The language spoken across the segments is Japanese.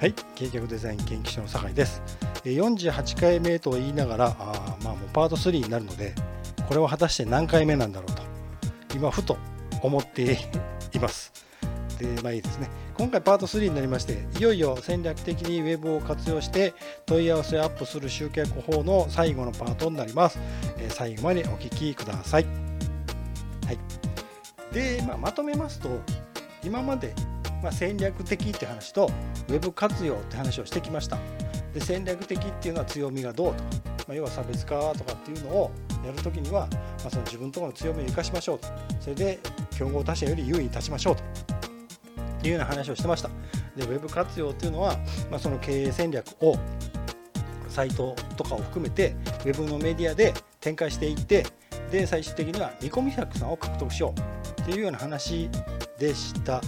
はい、計画デザイン研究所の酒井です。えー48回目と言いながら、あーまあもうパート3になるので、これは果たして何回目なんだろうと、今ふと思っています。で、まあいいですね。今回パート3になりまして、いよいよ戦略的にウェブを活用して問い合わせをアップする集客法の最後のパートになります。えー最後までお聞きください。はい。で、まあ、まとめますと、今までまあ、戦略的って話とウェブ活用って話をしてきました。で戦略的っていうのは強みがどうとか、まあ、要は差別化とかっていうのをやるときには、まあ、その自分とこの強みを生かしましょうと。それで競合他社より優位に立ちましょうと。いうような話をしてました。でウェブ活用っていうのは、まあ、その経営戦略をサイトとかを含めてウェブのメディアで展開していってで最終的には見込み客さんを獲得しようっていうような話でした。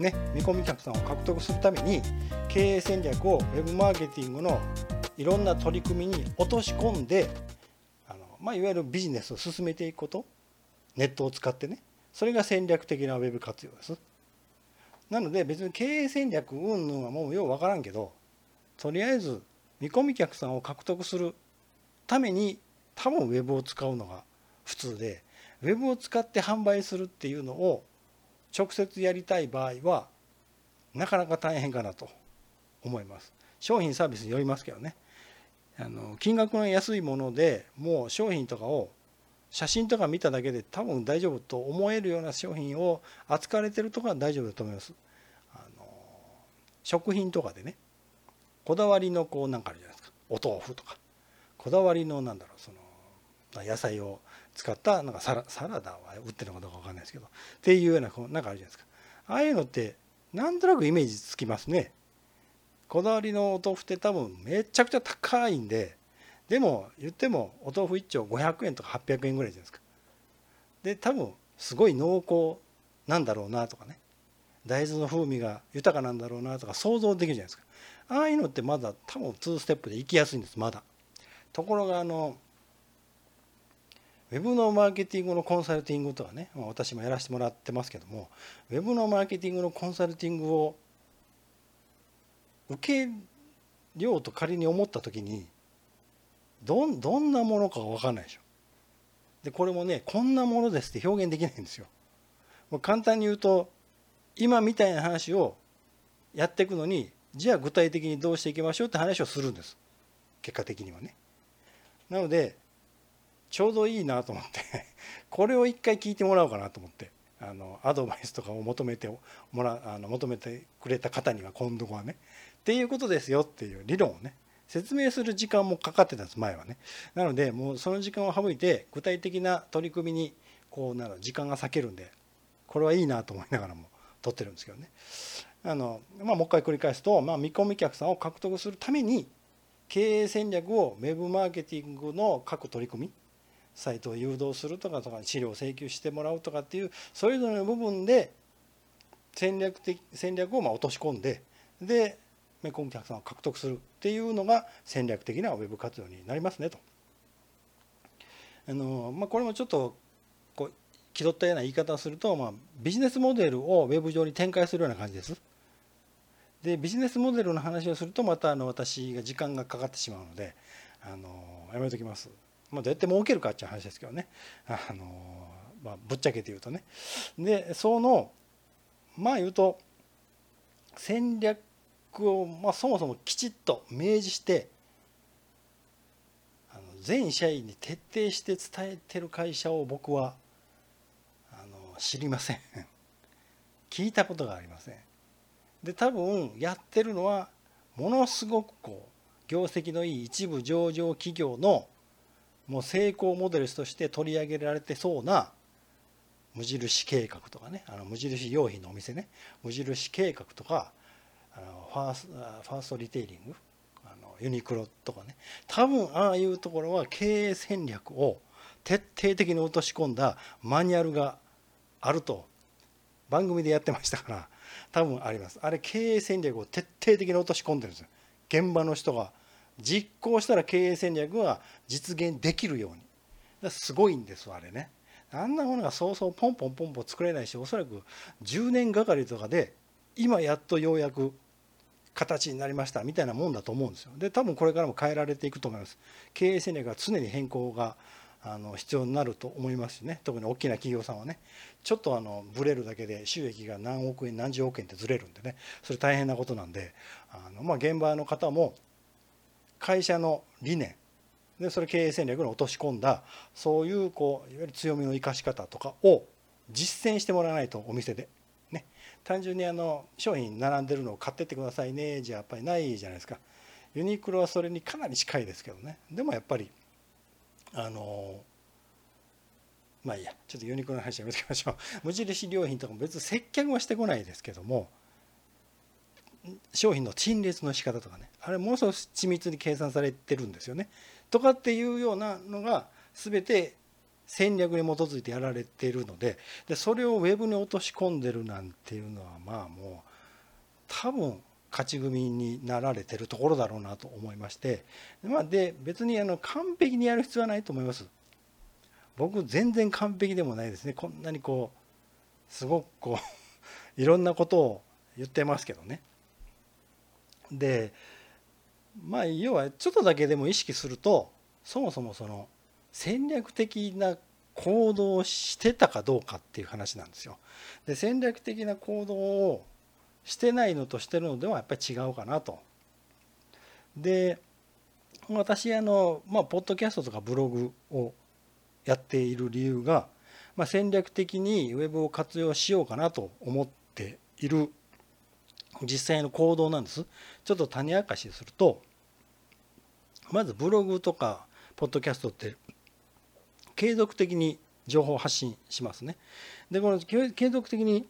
ね、見込み客さんを獲得するために経営戦略をウェブマーケティングのいろんな取り組みに落とし込んであの、まあ、いわゆるビジネスを進めていくことネットを使ってねそれが戦略的なウェブ活用です。なので別に経営戦略云々はもうよう分からんけどとりあえず見込み客さんを獲得するために多分ウェブを使うのが普通でウェブを使って販売するっていうのを直接やりたい場合はなかなか大変かなと思います。商品サービスによりますけどね。あの金額の安いものでもう商品とかを写真とか見ただけで多分大丈夫と思えるような商品を扱われてるとか大丈夫だと思います。あの食品とかでねこだわりのこうなんかあるじゃないですか。お豆腐とか。こだわりのなんだろうその野菜を使ったなんかサラサラダは売ってるのかどうか分かんないですけどっていうようなこうなんかあるじゃないですか。ああいうのってなんとなくイメージつきますね。こだわりのお豆腐って多分めちゃくちゃ高いんででも言ってもお豆腐1丁500円とか800円ぐらいじゃないですか。で多分すごい濃厚なんだろうなとかね。大豆の風味が豊かなんだろうなとか想像できるじゃないですか。ああいうのってまだ多分2ステップで行きやすいんですまだ。ところがあのウェブのマーケティングのコンサルティングとはねま私もやらせてもらってますけどもウェブのマーケティングのコンサルティングを受けようと仮に思った時にどんどんなものかが分かんないでしょ。でこれもねこんなものですって表現できないんですよ。もう簡単に言うと今みたいな話をやっていくのにじゃあ具体的にどうしていきましょうって話をするんです結果的にはね。なのでちょうどいいなと思って これを一回聞いてもらおうかなと思ってあのアドバイスとかを求めてもらあの求めてくれた方には今度はねっていうことですよっていう理論をね説明する時間もかかってたんです前はね。なのでもうその時間を省いて具体的な取り組みにこうなる時間が割けるんでこれはいいなと思いながらも撮ってるんですけどね。あの、まあ、もう一回繰り返すと、まあ、見込み客さんを獲得するために経営戦略をウェブマーケティングの各取り組みサイトを誘導するとかとか資料を請求してもらうとかっていうそれぞれの部分で戦略的戦略をまあ落とし込んでで見込み客さんを獲得するっていうのが戦略的なウェブ活用になりますねと。あのまあ、これもちょっとこう気取ったような言い方をすると、まあ、ビジネスモデルをウェブ上に展開するような感じです。でビジネスモデルの話をするとまたあの私が時間がかかってしまうのであのやめときます。まあ、どうやって儲けるかっていう話ですけどね。あの、まあ、ぶっちゃけて言うとね。でそのまあ言うと戦略を、まあ、そもそもきちっと明示してあの全社員に徹底して伝えてる会社を僕はあの知りません。聞いたことがありません。で多分やってるのはものすごくこう業績のいい一部上場企業のもう成功モデルとして取り上げられてそうな無印計画とかねあの無印用品のお店ね無印計画とかあのファースファーストリテイリングあのユニクロとかね多分ああいうところは経営戦略を徹底的に落とし込んだマニュアルがあると番組でやってましたから多分あります。あれ経営戦略を徹底的に落とし込んでるんですよ。現場の人が実行したら経営戦略が実現できるように。すごいんですあれね。あんなものがそうそうポンポンポンポン作れないしおそらく10年がかりとかで今やっとようやく形になりましたみたいなもんだと思うんですよ。で多分これからも変えられていくと思います。経営戦略は常に変更があの必要になると思いますしね。特に大きな企業さんはね。ちょっとあのブレるだけで収益が何億円何十億円ってずれるんでね。それ大変なことなんであの、まあ、現場の方も会社の理念。でそれ経営戦略に落とし込んだそういうこういわゆる強みの生かし方とかを実践してもらわないとお店で。ね。単純にあの商品並んでるのを買ってってくださいねじゃやっぱりないじゃないですか。ユニクロはそれにかなり近いですけどね。でもやっぱりあのまあいいや。ちょっとユニクロの話やめておきましょう。無印良品とかも別に接客はしてこないですけども商品の陳列の仕方とかねあれものすごく緻密に計算されてるんですよねとかっていうようなのが全て戦略に基づいてやられているのででそれをウェブに落とし込んでるなんていうのはまあもう多分勝ち組になられてるところだろうなと思いまして、まあ、で別にあの完璧にやる必要はないと思います。僕全然完璧でもないですねこんなにこうすごくこういろんなことを言ってますけどね。でまあ要はちょっとだけでも意識するとそもそもその戦略的な行動をしてたかどうかっていう話なんですよ。で戦略的な行動をしてないのとしてるのではやっぱり違うかなと。で私あの、まあ、ポッドキャストとかブログをやっている理由が、まあ、戦略的にウェブを活用しようかなと思っている実際の行動なんです。ちょっと種明かしするとまずブログとかポッドキャストって継続的に情報発信しますね。でこの継続的に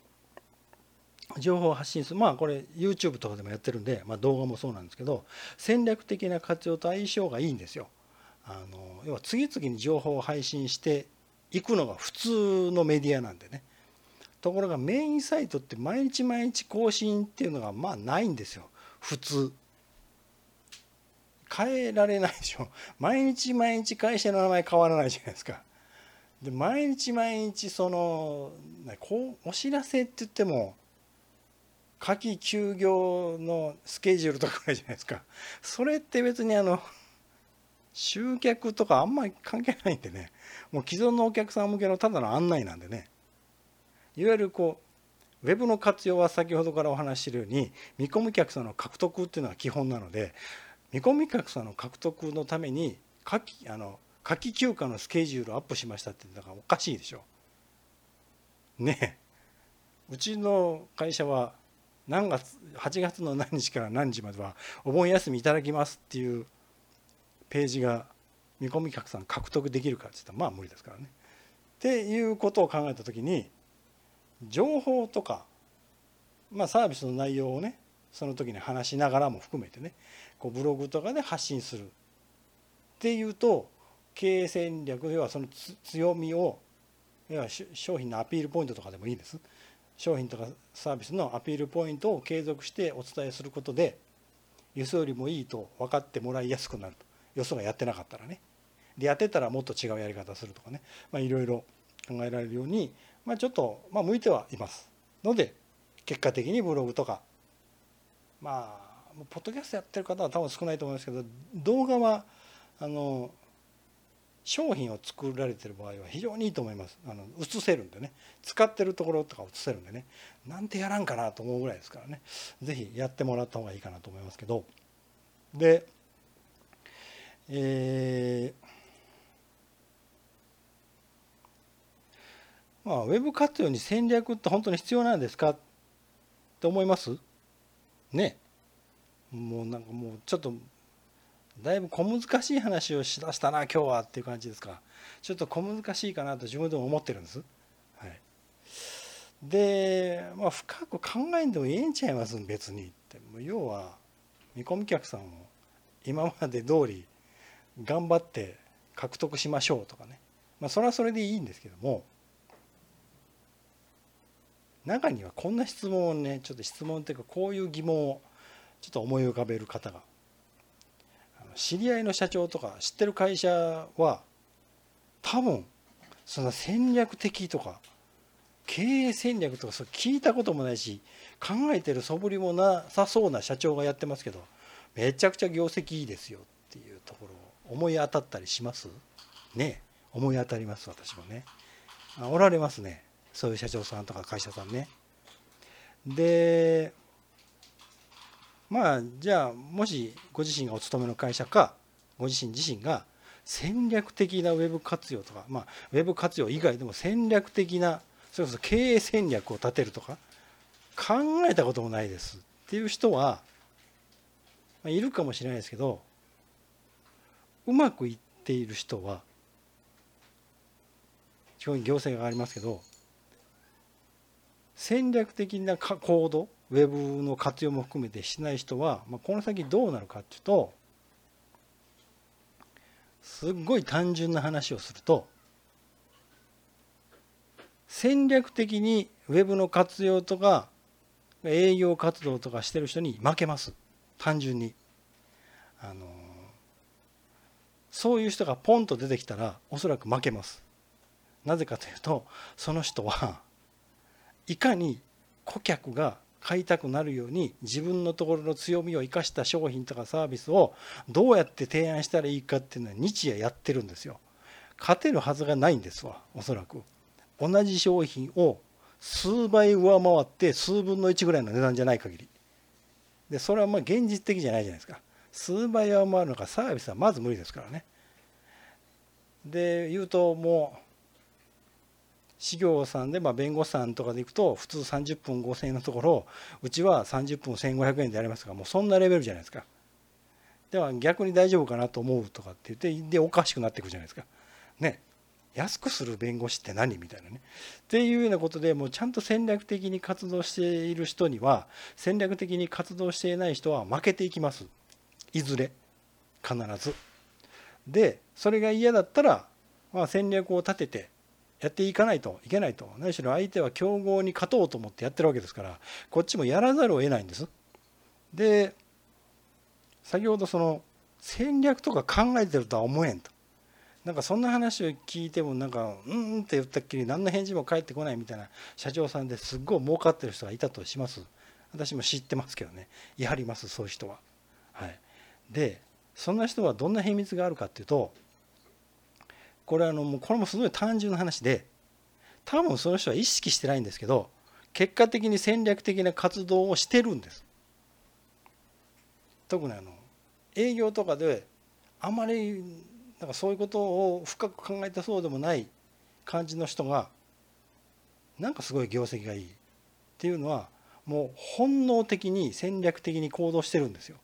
情報発信するまあこれ YouTube とかでもやってるんで、まあ、動画もそうなんですけど戦略的な活用と相性がいいんですよ。あの要は次々に情報を配信していくのが普通のメディアなんでね。ところがメインサイトって毎日毎日更新っていうのがまあないんですよ。普通。変えられないでしょ。毎日毎日会社の名前変わらないじゃないですか。で毎日毎日そのこうお知らせって言っても夏季休業のスケジュールとかじゃないですか。それって別にあの集客とかあんまり関係ないんでね。もう既存のお客さん向けのただの案内なんでね。いわゆるこうウェブの活用は先ほどからお話ししてるように見込み客さんの獲得っていうのは基本なので見込み客さんの獲得のために夏季あの夏季休暇のスケジュールをアップしましたってだからおかしいでしょ。ねうちの会社は何月8月の何日から何時まではお盆休みいただきますっていうページが見込み客さん獲得できるかって言ったらまあ無理ですからね。っていうことを考えた時に情報とか、まあ、サービスの内容をねその時に話しながらも含めてねこうブログとかで発信するっていうと経営戦略要はその強みを要は商品のアピールポイントとかでもいいです。商品とかサービスのアピールポイントを継続してお伝えすることでよそよりもいいと分かってもらいやすくなると。よそがやってなかったらね。でやってたらもっと違うやり方するとかね。いろいろ考えられるように、まあ、ちょっと、まあ、向いてはいます。ので結果的にブログとかまあポッドキャストやってる方は多分少ないと思いますけど動画はあの商品を作られてる場合は非常にいいと思います。あの映せるんでね。使ってるところとか映せるんでね。なんてやらんかなと思うぐらいですからね。是非やってもらった方がいいかなと思いますけど。でえー、まあウェブ活用に戦略って本当に必要なんですか？って思います？ね。もうなんかもうちょっとだいぶ小難しい話をしだしたな今日はっていう感じですか？ちょっと小難しいかなと自分でも思ってるんです。はい、で、まあ、深く考えんでもええんちゃいます？別にって。要は見込み客さんを今まで通り頑張って獲得しましょうとかね、まあ、それはそれでいいんですけども。中にはこんな質問をねちょっと質問っていうかこういう疑問をちょっと思い浮かべる方が知り合いの社長とか知ってる会社は多分その戦略的とか経営戦略とかそう聞いたこともないし考えてる素振りもなさそうな社長がやってますけどめちゃくちゃ業績いいですよっていうところを思い当たったりします？ね。思い当たります私もね。おられますね。そういう社長さんとか会社さんね。でまあじゃあもしご自身がお勤めの会社かご自身自身が戦略的なウェブ活用とか、まあ、ウェブ活用以外でも戦略的なそれこそ経営戦略を立てるとか考えたこともないです。っていう人は、まあ、いるかもしれないですけどうまくいっている人は基本行政がありますけど戦略的な行動ウェブの活用も含めてしない人は、まあ、この先どうなるかっていうとすっごい単純な話をすると戦略的にウェブの活用とか営業活動とかしてる人に負けます。単純に。あのそういう人がポンと出てきたらおそらく負けます。なぜかというとその人はいかに顧客が買いたくなるように自分のところの強みを生かした商品とかサービスをどうやって提案したらいいかっていうのは日夜やってるんですよ。勝てるはずがないんですわおそらく。同じ商品を数倍上回って数分の1ぐらいの値段じゃない限り。でそれはまあ現実的じゃないじゃないですか。数倍上回るのかサービスはまず無理ですからね。で言うともう事業さんで、まあ、弁護士さんとかで行くと普通30分5000円のところうちは30分1500円でやりますがもうそんなレベルじゃないですか。では逆に大丈夫かなと思うとかって言ってでおかしくなっていくじゃないですか。ね。安くする弁護士って何みたいなね。っていうようなことでもうちゃんと戦略的に活動している人には戦略的に活動していない人は負けていきます。いずれ。必ず。でそれが嫌だったら、まあ、戦略を立ててやっていかないといけないと何しろ相手は強豪に勝とうと思ってやってるわけですからこっちもやらざるを得ないんです。で先ほどその戦略とか考えてるとは思えんと。なんかそんな話を聞いてもなんかうんって言ったっきり何の返事も返ってこないみたいな社長さんですっごい儲かってる人がいたとします私も知ってますけどねやはりますそういう人は。はい、でそんな人はどんな秘密があるかっていうとこれあのもうこれもすごい単純な話で多分その人は意識してないんですけど結果的に戦略的な活動をしてるんです特にあの営業とかであまりなんかそういうことを深く考えてそうでもない感じの人がなんかすごい業績がいいっていうのはもう本能的に戦略的に行動してるんですよ。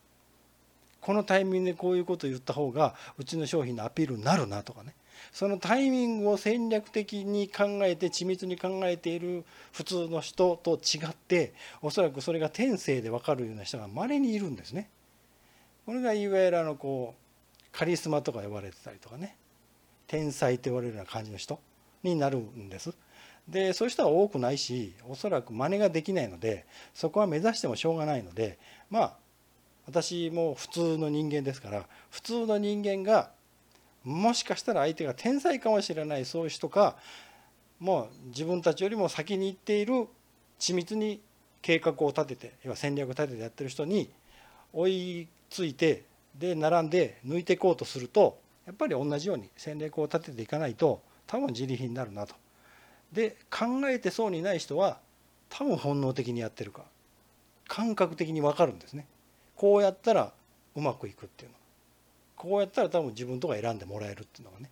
このタイミングでこういうことを言った方がうちの商品のアピールになるなとかねそのタイミングを戦略的に考えて緻密に考えている普通の人と違っておそらくそれが天性で分かるような人がまれにいるんですね。これがいわゆるあのこうカリスマとか呼ばれてたりとかね天才と言われるような感じの人になるんです。でそういう人は多くないしおそらく真似ができないのでそこは目指してもしょうがないのでまあ私も普通の人間ですから普通の人間がもしかしたら相手が天才かもしれないそういう人かもう自分たちよりも先に行っている緻密に計画を立てて要は戦略を立ててやってる人に追いついてで並んで抜いていこうとするとやっぱり同じように戦略を立てていかないと多分自利品になるなと。で考えてそうにない人は多分本能的にやってるか感覚的に分かるんですね。こうやったらうまくいくっていうのこうやったら多分自分とか選んでもらえるっていうのがね。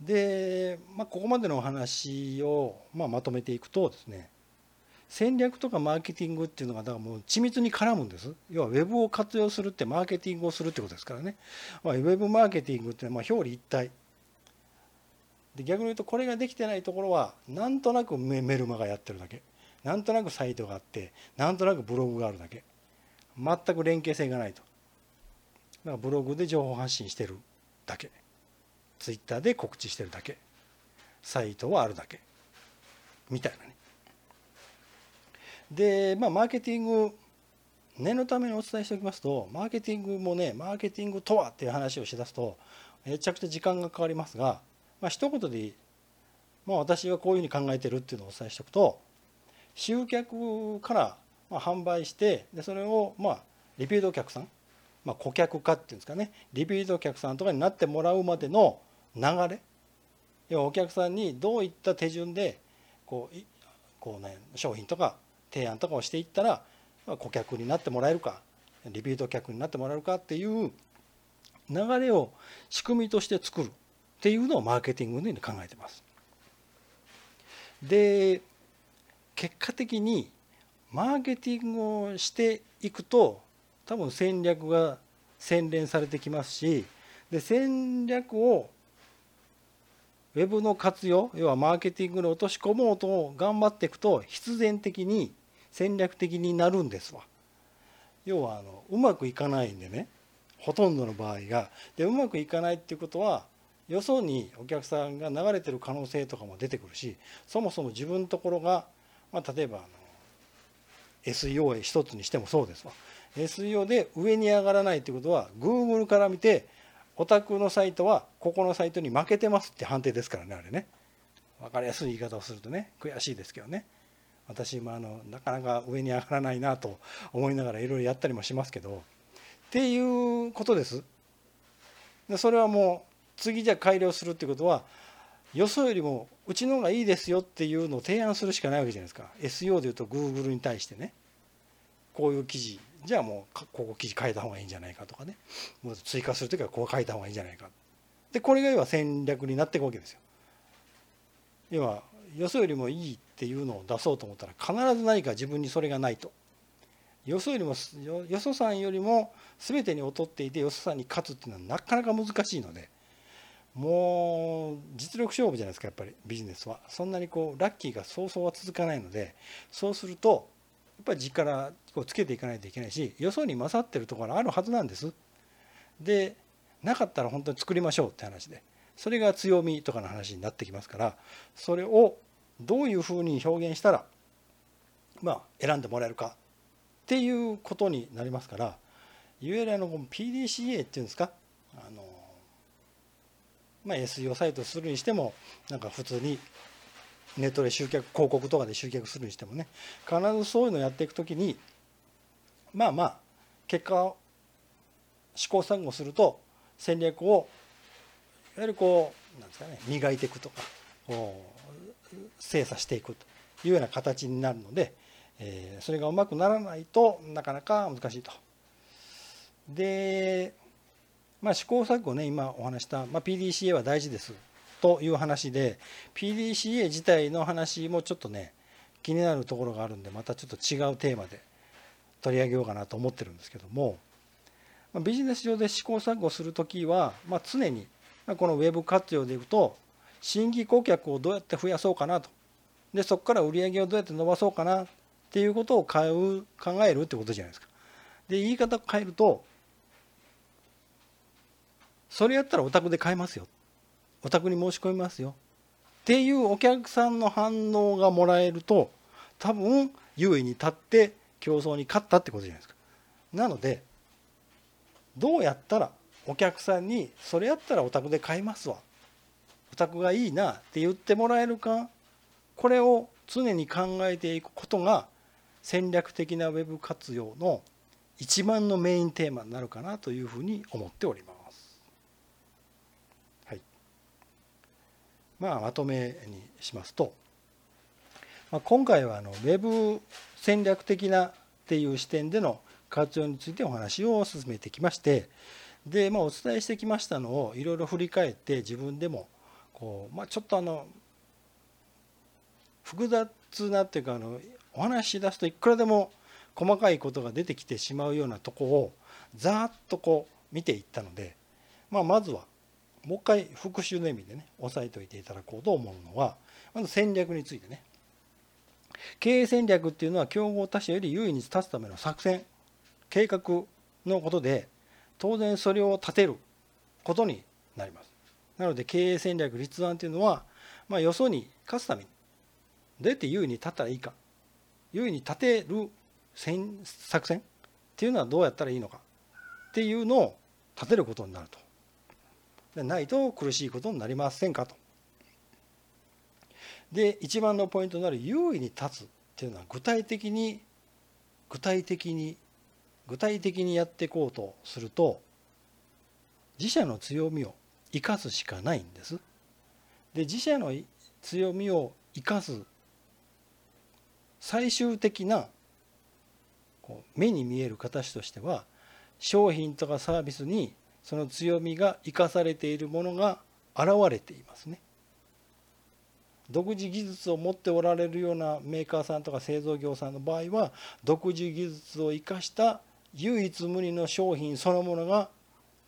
で、まあ、ここまでのお話を、まあ、まとめていくとですね戦略とかマーケティングっていうのがだからもう緻密に絡むんです。要はウェブを活用するってマーケティングをするってことですからね、まあ、ウェブマーケティングっていうのはまあ表裏一体。で逆に言うとこれができてないところはなんとなくメルマがやってるだけ。なんとなくサイトがあってなんとなくブログがあるだけ。全く連携性がないと。だからブログで情報発信してるだけ。ツイッターで告知してるだけ。サイトはあるだけ。みたいなね。でまあマーケティング念のためにお伝えしておきますとマーケティングもねマーケティングとはっていう話をしだすとめちゃくちゃ時間がかかりますがまあ一言でまあ、私はこういうふうに考えてるっていうのをお伝えしておくと集客からま販売してでそれをまあリピートお客さん、まあ、顧客化っていうんですかねリピート客さんとかになってもらうまでの流れ要はお客さんにどういった手順でこうこう、ね、商品とか提案とかをしていったら顧客になってもらえるかリピート客になってもらえるかっていう流れを仕組みとして作るっていうのをマーケティングのように考えてます。で結果的にマーケティングをしていくと多分戦略が洗練されてきますしで戦略をウェブの活用要はマーケティングに落とし込もうと頑張っていくと必然的に戦略的になるんですわ。要はあのうまくいかないんでねほとんどの場合がでうまくいかないっていうことはよそにお客さんが流れてる可能性とかも出てくるしそもそも自分のところが、まあ、例えばあの SEO 一つにしてもそうですわ SEO で上に上がらないってことは Google から見てお宅のサイトはここのサイトに負けてますって判定ですからねあれね。分かりやすい言い方をするとね悔しいですけどね。私もあのなかなか上に上がらないなと思いながらいろいろやったりもしますけど。っていうことです。でそれはもう次じゃ改良するってことはよそよりもうちの方がいいですよっていうのを提案するしかないわけじゃないですか。SEO でいうと Google に対してね。こういう記事。じゃあもうここ記事書いた方がいいんじゃないかとかね。もう追加する時はこう書いた方がいいんじゃないか。でこれが要は戦略になっていくわけですよ。要はよそよりもいいっていうのを出そうと思ったら必ず何か自分にそれがないと。よそよりもよそさんよりも全てに劣っていてよそさんに勝つっていうのはなかなか難しいので。もう実力勝負じゃないですかやっぱりビジネスは。そんなにこうラッキーがそうそうは続かないのでそうするとっぱり力をつけていかないといけないしよそに勝ってるところあるはずなんです。でなかったら本当に作りましょうって話でそれが強みとかの話になってきますからそれをどういうふうに表現したらまあ選んでもらえるかっていうことになりますからいわゆるあの PDCA っていうんですかあのまあ、SEO サイトするにしてもなんか普通にネットで集客広告とかで集客するにしてもね必ずそういうのをやっていく時にまあまあ結果を試行錯誤すると戦略をいわゆるこうなんですかね磨いていくとか精査していくというような形になるので、えー、それがうまくならないとなかなか難しいと。でまあ、試行錯誤ね今お話した、まあ、PDCA は大事ですという話で PDCA 自体の話もちょっとね気になるところがあるんでまたちょっと違うテーマで取り上げようかなと思ってるんですけどもビジネス上で試行錯誤する時は、まあ、常にこのウェブ活用でいくと新規顧客をどうやって増やそうかなとでそこから売り上げをどうやって伸ばそうかなっていうことを考えるってことじゃないですか。で言い方を変えるとそれやったらお宅で買えますよお宅に申し込みますよ。っていうお客さんの反応がもらえると多分優位に立って競争に勝ったってことじゃないですか。なのでどうやったらお客さんにそれやったらお宅で買いますわ。お宅がいいなって言ってもらえるか。これを常に考えていくことが戦略的なウェブ活用の一番のメインテーマになるかなというふうに思っております。まあ、まとめにしますと、まあ、今回はあのウェブ戦略的なっていう視点での活用についてお話を進めてきましてで、まあ、お伝えしてきましたのをいろいろ振り返って自分でもこう、まあ、ちょっとあの複雑なっていうかあのお話し出すといくらでも細かいことが出てきてしまうようなとこをざーっとこう見ていったので、まあ、まずはもう一回復習の意味でね押さえておいていただこうと思うのはまず戦略についてね。経営戦略っていうのは競合他社より優位に立つための作戦計画のことで当然それを立てることになります。なので経営戦略立案っていうのは、まあ、よそに勝つためにどうやって優位に立ったらいいか優位に立てる作戦っていうのはどうやったらいいのかっていうのを立てることになると。でないと苦しいことになりませんかと。で一番のポイントになる優位に立つっていうのは具体的に具体的に具体的にやっていこうとすると自社の強みを生かすしかないんです。で自社の強みを生かす最終的な目に見える形としては商品とかサービスにその強みが生かされているものが現れていますね。独自技術を持っておられるようなメーカーさんとか製造業さんの場合は独自技術を生かした唯一無二の商品そのものが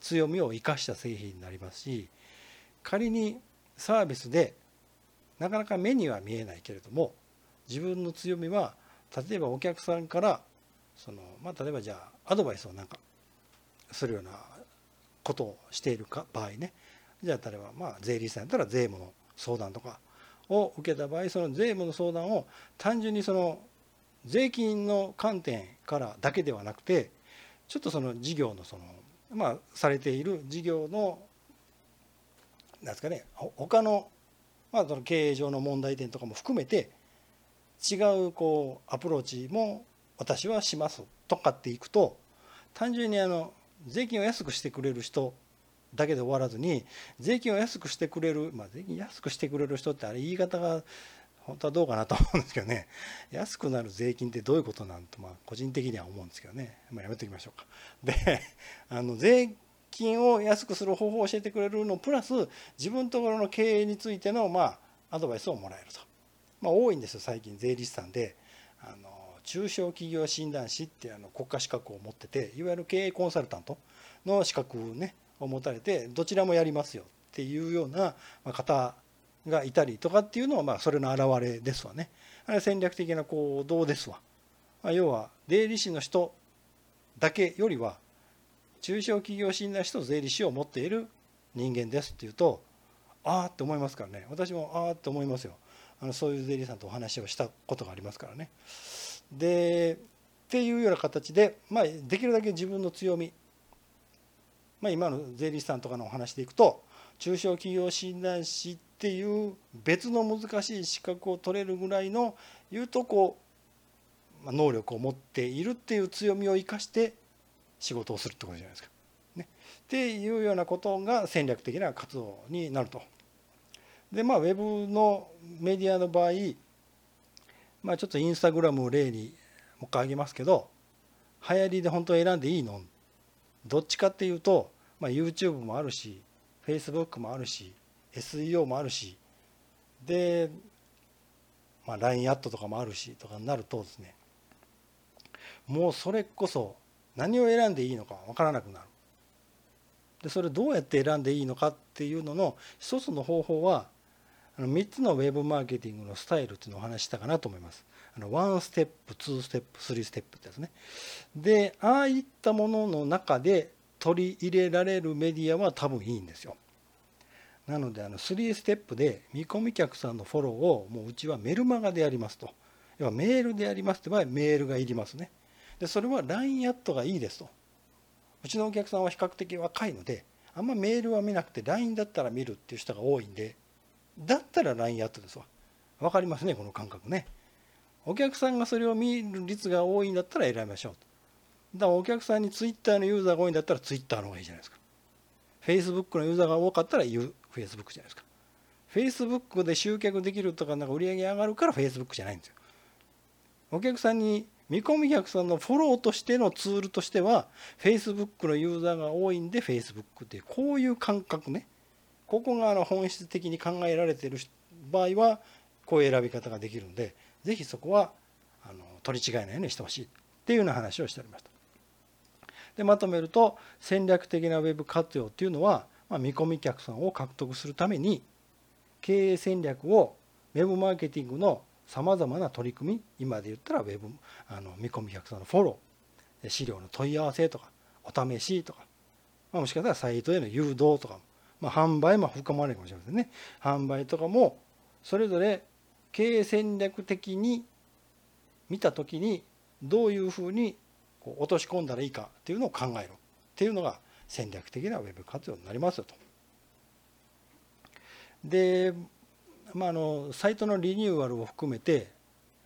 強みを生かした製品になりますし仮にサービスでなかなか目には見えないけれども自分の強みは例えばお客さんからその、まあ、例えばじゃあアドバイスをなんかするようなことをしているか場合ね。じゃあ例えばまあ税理士さんやったら税務の相談とかを受けた場合その税務の相談を単純にその税金の観点からだけではなくてちょっとその事業のそのまあされている事業のなんですかね他のまあその経営上の問題点とかも含めて違うこうアプローチも私はしますとかっていくと単純にあの税金を安くしてくれる人だけで終わらずに税金を安くしてくれる、まあ、税金安くしてくれる人ってあれ言い方が本当はどうかなと思うんですけどね。安くなる税金ってどういうことなんとまあ個人的には思うんですけどね、まあ、やめときましょうか。であの税金を安くする方法を教えてくれるのプラス自分のところの経営についてのまあアドバイスをもらえると、まあ、多いんですよ最近税理士さんで。あの中小企業診断士ってあの国家資格を持ってていわゆる経営コンサルタントの資格をねを持たれてどちらもやりますよっていうような方がいたりとかっていうのはまあそれの表れですわね。あれ戦略的な行動ですわ。ま要は税理士の人だけよりは中小企業診断士と税理士を持っている人間ですっていうとああって思いますからね私もああって思いますよあのそういう税理士さんとお話をしたことがありますからね。でっていうような形で、まあ、できるだけ自分の強みまあ、今の税理士さんとかのお話でいくと中小企業診断士っていう別の難しい資格を取れるぐらいのいうとこう、まあ、能力を持っているっていう強みを生かして仕事をするってことじゃないですか。ね、っていうようなことが戦略的な活動になると。でまあウェブのメディアの場合、まあ、ちょっとインスタグラムを例にもう一回挙げますけど流行りで本当選んでいいの？どっちかっていうと、まあ、YouTube もあるし Facebook もあるし SEO もあるしで、まあ、LINE アットとかもあるしとかになるとですねもうそれこそ何を選んでいいのか分からなくなる。でそれどうやって選んでいいのかっていうのの一つの方法はあの3つのウェブマーケティングのスタイルっていうのをお話したかなと思います。あの1ステップ2ステップ3ステップってやつね。でああいったものの中で取り入れられるメディアは多分いいんですよ。なのであの3ステップで見込み客さんのフォローをもううちはメルマガでやりますと。要はメールでやりますって場合メールがいりますね。でそれは LINE アットがいいですと。うちのお客さんは比較的若いのであんまメールは見なくて LINE だったら見るっていう人が多いんでだったら LINE アットですわ。分かりますねこの感覚ね。お客さんがそれを見る率が多いんだったら選びましょうだからお客さんにツイッターのユーザーが多いんだったらツイッターの方がいいじゃないですか。フェイスブックのユーザーが多かったらフェイスブックじゃないですか。フェイスブックで集客できるとかなんか売り上げ上がるからフェイスブックじゃないんですよ。お客さんに見込み客さんのフォローとしてのツールとしてはフェイスブックのユーザーが多いんでフェイスブックってこういう感覚ね。ここがあの本質的に考えられている場合はこういう選び方ができるんでぜひそこはあの取り違えないようにしてほしいっていうような話をしておりました。でまとめると戦略的なウェブ活用っていうのは、まあ、見込み客さんを獲得するために経営戦略をウェブマーケティングのさまざまな取り組み今で言ったらウェブあの見込み客さんのフォロー資料の問い合わせとかお試しとか、まあ、もしかしたらサイトへの誘導とか、まあ、販売も含まれるかもしれませんね販売とかもそれぞれ経営戦略的に見た時にどういうふうにこう落とし込んだらいいかっていうのを考えるっていうのが戦略的なウェブ活用になりますよと。でまあ、あのサイトのリニューアルを含めて、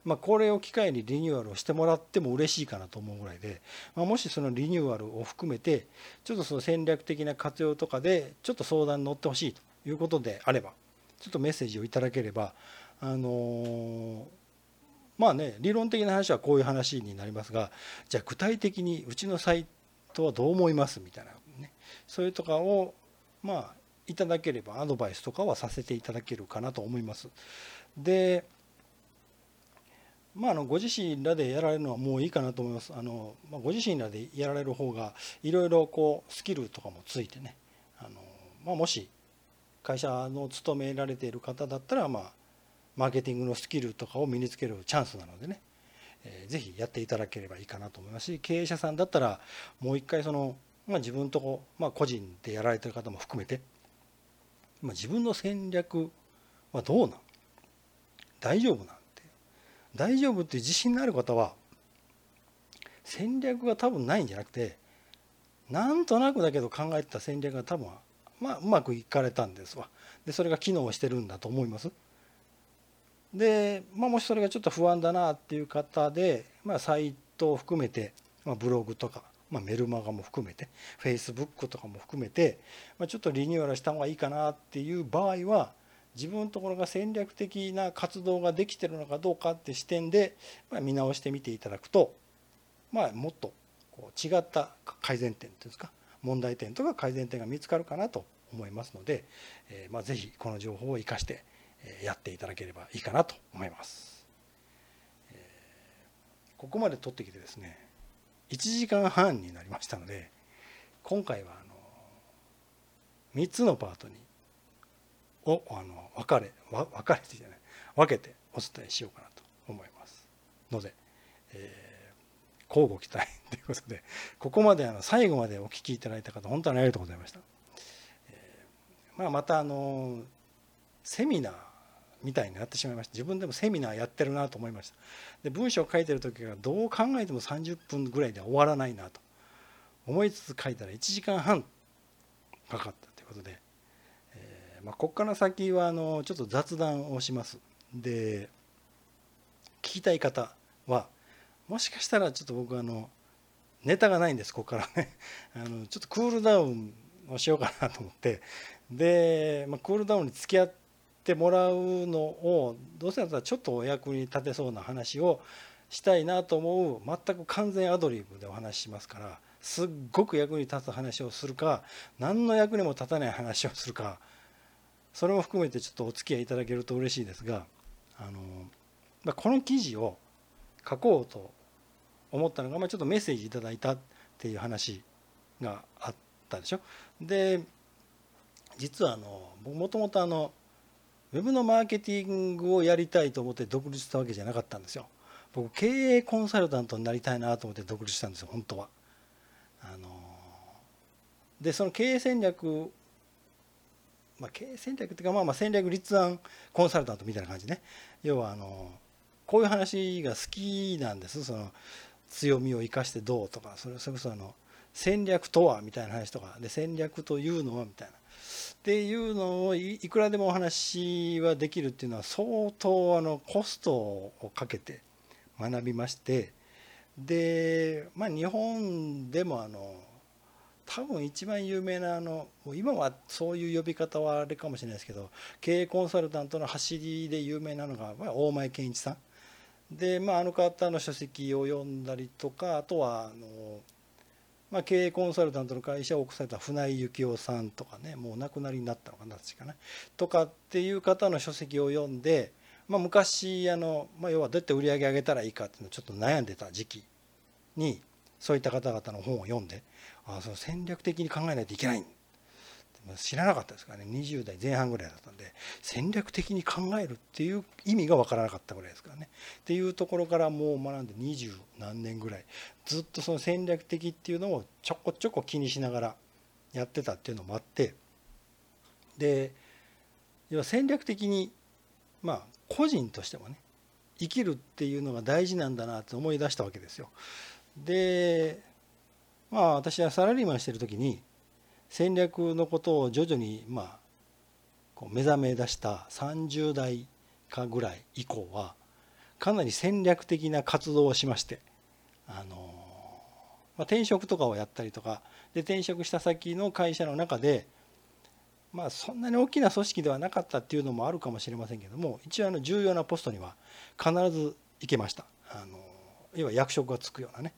まあ、これを機会にリニューアルをしてもらっても嬉しいかなと思うぐらいで、まあ、もしそのリニューアルを含めてちょっとその戦略的な活用とかでちょっと相談に乗ってほしいということであればちょっとメッセージをいただければあのまあね理論的な話はこういう話になりますがじゃあ具体的にうちのサイトはどう思いますみたいなねそういうとかをまあいただければアドバイスとかはさせていただけるかなと思います。でまあ、あのご自身らでやられるのはもういいかなと思います。あのまあ、ご自身らでやられる方がいろいろこうスキルとかもついてね。あの、まあ、もし会社の勤められている方だったら、まあ、マーケティングのスキルとかを身につけるチャンスなのでね、えー、ぜひやっていただければいいかなと思いますし経営者さんだったらもう一回その、まあ、自分とこ、まあ、個人でやられてる方も含めてまあ、自分の戦略はどうな大丈夫な大丈夫っていう自信のある方は戦略が多分ないんじゃなくてなんとなくだけど考えてた戦略が多分まあうまくいかれたんですわ。でそれが機能してるんだと思います。で、まあ、もしそれがちょっと不安だなっていう方で、まあ、サイトを含めて、まあ、ブログとかまあ、メルマガも含めてフェイスブックとかも含めて、まあ、ちょっとリニューアルした方がいいかなっていう場合は自分のところが戦略的な活動ができてるのかどうかって視点で、まあ、見直してみていただくと、まあ、もっとこう違った改善点というんですか問題点とか改善点が見つかるかなと思いますので、えー、まあぜひこの情報を生かしてやっていただければいいかなと思います。ここまで取ってきてですね1時間半になりましたので今回はあの3つのパートにをあの分かれ分かれてじゃない分けてお伝えしようかなと思います。ので、えー、交互期待ということでここまであの最後までお聞きいただいた方本当にありがとうございました、えー、まあ、またあのセミナーみたいになってしまいました。自分でもセミナーやってるなと思いました。で文章を書いてる時はどう考えても30分ぐらいでは終わらないなと思いつつ書いたら1時間半かかったということで、まあ、ここから先はあのちょっと雑談をします。で聞きたい方はもしかしたらちょっと僕あのネタがないんですここからね。あのちょっとクールダウンをしようかなと思って。で、まあ、クールダウンに付き合ってもらうのをどうせだったらちょっとお役に立てそうな話をしたいなと思う全く完全アドリブでお話ししますからすっごく役に立つ話をするか何の役にも立たない話をするかそれも含めてちょっとお付き合いいただけると嬉しいですがあのこの記事を書こうと思ったのが、まあ、ちょっとメッセージいただいたっていう話があったでしょ。で実はあの僕もともとあのウェブのマーケティングをやりたいと思って独立したわけじゃなかったんですよ。僕経営コンサルタントになりたいなと思って独立したんですよ本当は。あのでその経営戦略まあ、経営戦略っていうかまあまあ戦略立案コンサルタントみたいな感じね。要はあのこういう話が好きなんです。その強みを生かしてどうとかそれそれこそあの戦略とはみたいな話とかで戦略というのはみたいな。っていうのをいくらでもお話はできるっていうのは相当あのコストをかけて学びまして。でまあ日本でもあの多分一番有名なあの今はそういう呼び方はあれかもしれないですけど経営コンサルタントの走りで有名なのが大前健一さん。でまああの方の書籍を読んだりとかあとはあのまあ、経営コンサルタントの会社を起こされた船井幸雄さんとかねもうお亡くなりになったのかな確かね。とかっていう方の書籍を読んで、まあ、昔あの、まあ、要はどうやって売り上げ上げたらいいかっていうのをちょっと悩んでた時期にそういった方々の本を読んであその戦略的に考えないといけない。知らなかったですからね。20代前半ぐらいだったんで戦略的に考えるっていう意味が分からなかったぐらいですからね。っていうところからもう学んで二十何年ぐらいずっとその戦略的っていうのをちょこちょこ気にしながらやってたっていうのもあって。で要は戦略的にまあ個人としてもね生きるっていうのが大事なんだなって思い出したわけですよ。でまあ私はサラリーマンしてる時に戦略のことを徐々にまあこう目覚め出した30代かぐらい以降はかなり戦略的な活動をしましてあの、まあ、転職とかをやったりとかで転職した先の会社の中でまあそんなに大きな組織ではなかったっていうのもあるかもしれませんけども一応あの重要なポストには必ず行けました。あの要は役職がつくようなね、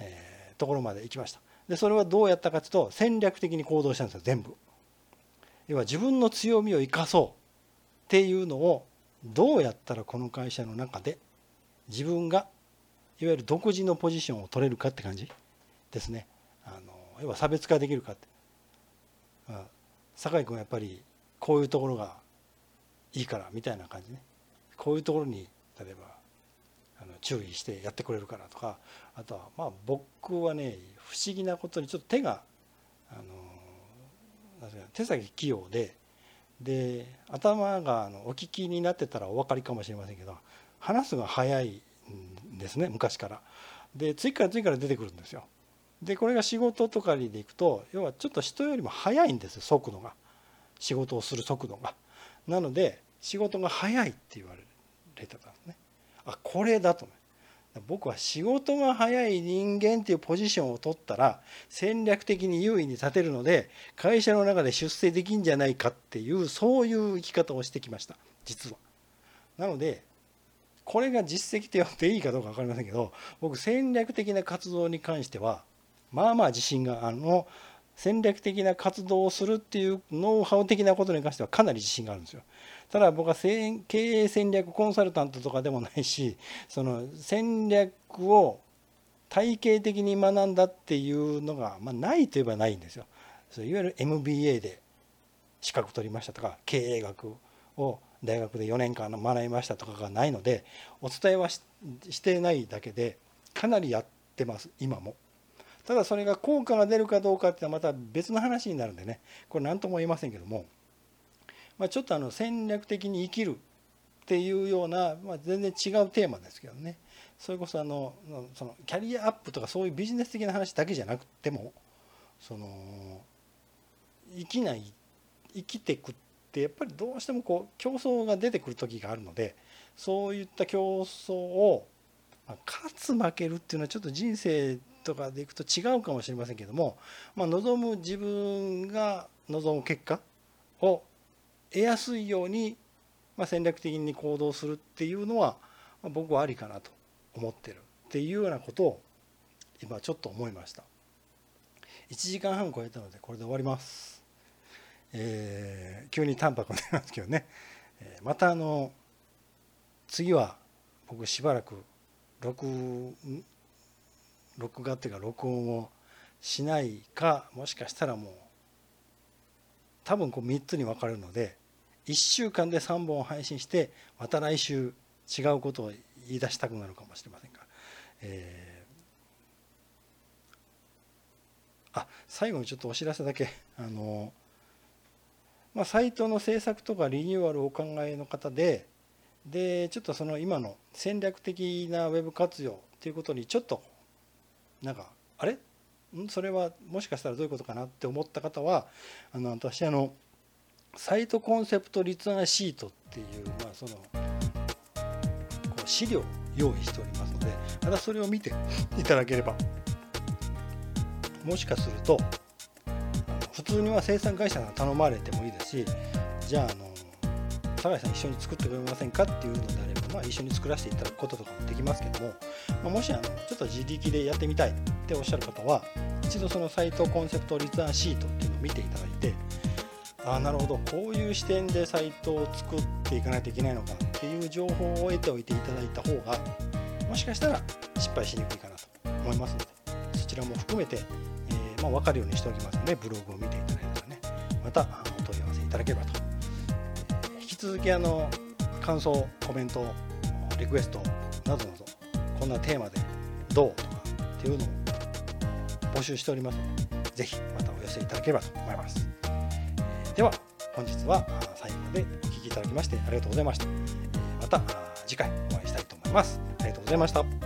えー、ところまで行きました。でそれはどうやったかというと戦略的に行動したんですよ全部。要は自分の強みを生かそうっていうのをどうやったらこの会社の中で自分がいわゆる独自のポジションを取れるかって感じですね。あの要は差別化できるかって。酒井君はやっぱりこういうところがいいからみたいな感じね。こういうところに例えば注意してやってくれるからとかあとはまあ僕はね不思議なことにちょっと手があの手先器用でで頭があのお聞きになってたらお分かりかもしれませんけど話すのが早いんですね昔から。で次から次から出てくるんですよ。でこれが仕事とかでいくと要はちょっと人よりも早いんです速度が仕事をする速度が。なので仕事が早いって言われてたんですね。あこれだと僕は仕事が早い人間っていうポジションを取ったら戦略的に優位に立てるので会社の中で出世できんじゃないかっていうそういう生き方をしてきました実は。なのでこれが実績と言っていいかどうか分かりませんけど僕戦略的な活動に関してはまあまあ自信があの戦略的な活動をするっていうノウハウ的なことに関してはかなり自信があるんですよ。ただ僕は経営戦略コンサルタントとかでもないし その戦略を体系的に学んだっていうのが、まあ、ないといえばないんですよ。いわゆる MBA で資格取りましたとか経営学を大学で4年間学びましたとかがないのでお伝えはしてないだけでかなりやってます今も。ただそれが効果が出るかどうかっていうのはまた別の話になるんでね。これ何とも言いませんけども、まあ、ちょっとあの戦略的に生きるっていうような、まあ、全然違うテーマですけどね。それこそあのそのキャリアアップとかそういうビジネス的な話だけじゃなくてもその生きない生きていくってやっぱりどうしてもこう競争が出てくる時があるのでそういった競争を、まあ、勝つ負けるっていうのはちょっと人生とかでいくと違うかもしれませんけども、まあ、望む自分が望む結果を得やすいように、まあ、戦略的に行動するっていうのは、まあ、僕はありかなと思ってるっていうようなことを今ちょっと思いました。1時間半超えたのでこれで終わります。えー、急に淡白になりますけどね、えまたあの次は僕しばらく録録画っていうか録音をしないかもしかしたらもう多分こう3つに分かれるので1週間で3本配信してまた来週違うことを言い出したくなるかもしれませんが、えー、あ最後にちょっとお知らせだけ。あのまあ、サイトの制作とかリニューアルをお考えの方ででちょっとその今の戦略的なウェブ活用っていうことにちょっとなんかあれ？それはもしかしたらどういうことかなって思った方はあの私あのサイトコンセプト立案シートっていう、まあ、そのこう資料を用意しておりますのでまたそれを見て いただければ。もしかすると普通には生産会社が頼まれてもいいですしじゃああの酒井さん一緒に作ってくれませんかっていうのであれば、まあ、一緒に作らせていただくこととかもできますけども、まあ、もしあのちょっと自力でやってみたいっておっしゃる方は一度そのサイトコンセプト立案シートっていうのを見ていただいてああなるほどこういう視点でサイトを作っていかないといけないのかっていう情報を得ておいていただいた方がもしかしたら失敗しにくいかなと思いますのでそちらも含めて、えー、まあ、分かるようにしておきますのでブログを見ていただいたらねまたお問い合わせいただければと。引き続きあの感想コメントリクエストなどなどこんなテーマでどうとかっていうのを募集しておりますのでぜひまたお寄せいただければと思います。では本日は最後までお聴きいただきましてありがとうございました。また次回お会いしたいと思います。ありがとうございました。